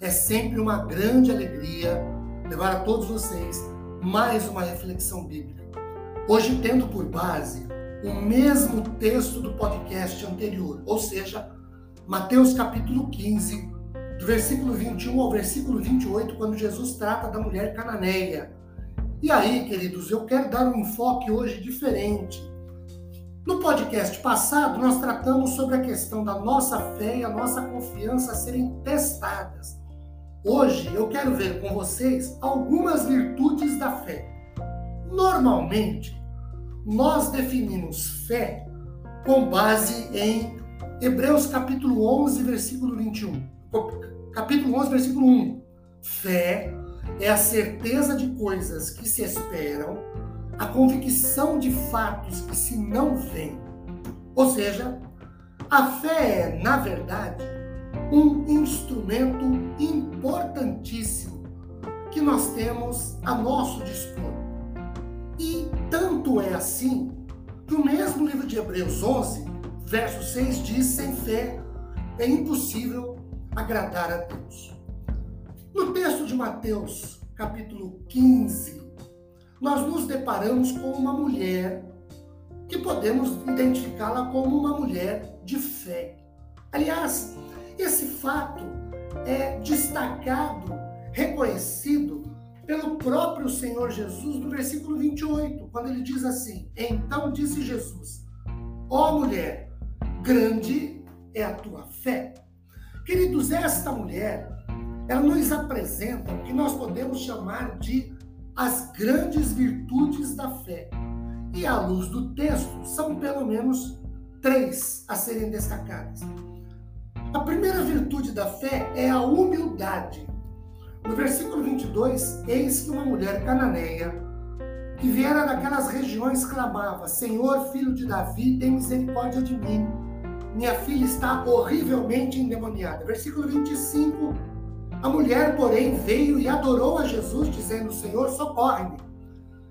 É sempre uma grande alegria levar a todos vocês mais uma reflexão bíblica. Hoje, tendo por base o mesmo texto do podcast anterior, ou seja, Mateus capítulo 15, do versículo 21 ao versículo 28, quando Jesus trata da mulher cananeia. E aí, queridos, eu quero dar um enfoque hoje diferente. No podcast passado, nós tratamos sobre a questão da nossa fé e a nossa confiança serem testadas. Hoje eu quero ver com vocês algumas virtudes da fé. Normalmente, nós definimos fé com base em Hebreus capítulo 11, versículo 21. Capítulo 11, versículo 1. Fé é a certeza de coisas que se esperam, a convicção de fatos que se não veem. Ou seja, a fé é, na verdade, um instrumento importantíssimo que nós temos a nosso dispor. E tanto é assim que o mesmo livro de Hebreus 11, verso 6 diz: sem fé é impossível agradar a Deus. No texto de Mateus, capítulo 15, nós nos deparamos com uma mulher que podemos identificá-la como uma mulher de fé. Aliás, esse fato é destacado, reconhecido pelo próprio Senhor Jesus no versículo 28, quando ele diz assim: Então disse Jesus: Ó mulher, grande é a tua fé. Queridos, esta mulher, ela nos apresenta o que nós podemos chamar de as grandes virtudes da fé. E à luz do texto, são pelo menos três a serem destacadas. A primeira virtude da fé é a humildade. No versículo 22, eis que uma mulher cananeia, que viera daquelas regiões, clamava: Senhor, filho de Davi, tem misericórdia de mim. Minha filha está horrivelmente endemoniada. Versículo 25. A mulher, porém, veio e adorou a Jesus, dizendo: Senhor, socorre-me.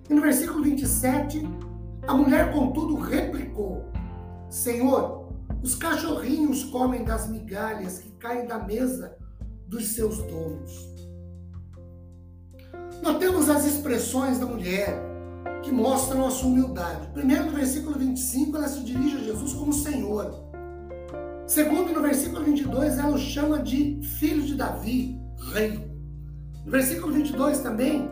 E no versículo 27, a mulher, contudo, replicou: Senhor, os cachorrinhos comem das migalhas que caem da mesa dos seus donos. Nós temos as expressões da mulher que mostram a sua humildade. Primeiro, no versículo 25, ela se dirige a Jesus como Senhor. Segundo, no versículo 22, ela o chama de filho de Davi, rei. No versículo 22 também,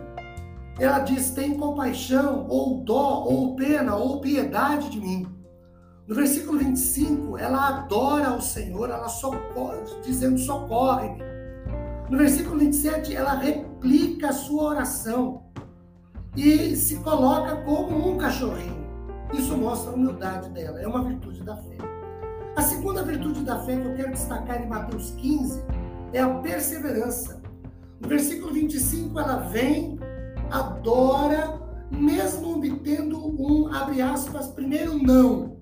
ela diz: Tem compaixão, ou dó, ou pena, ou piedade de mim. No versículo 25, ela adora ao Senhor, ela socorre, dizendo: socorre-me. No versículo 27, ela replica a sua oração e se coloca como um cachorrinho. Isso mostra a humildade dela, é uma virtude da fé. A segunda virtude da fé que eu quero destacar em Mateus 15 é a perseverança. No versículo 25, ela vem, adora, mesmo obtendo um, abre aspas, primeiro não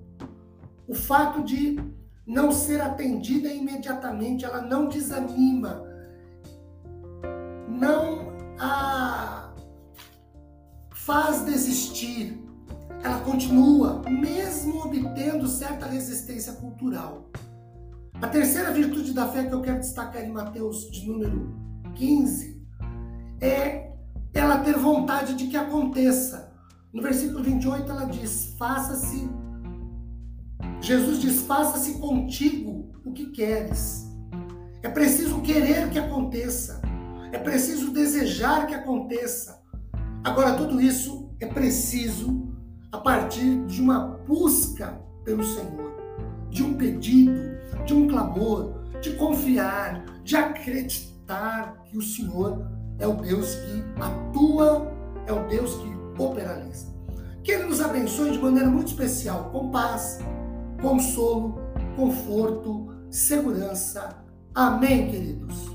o fato de não ser atendida imediatamente, ela não desanima, não a faz desistir. Ela continua, mesmo obtendo certa resistência cultural. A terceira virtude da fé que eu quero destacar em Mateus de número 15 é ela ter vontade de que aconteça. No versículo 28 ela diz: faça-se Jesus diz: faça-se contigo o que queres. É preciso querer que aconteça. É preciso desejar que aconteça. Agora, tudo isso é preciso a partir de uma busca pelo Senhor, de um pedido, de um clamor, de confiar, de acreditar que o Senhor é o Deus que atua, é o Deus que operaliza. Que Ele nos abençoe de maneira muito especial, com paz, consolo, conforto, segurança. Amém, queridos?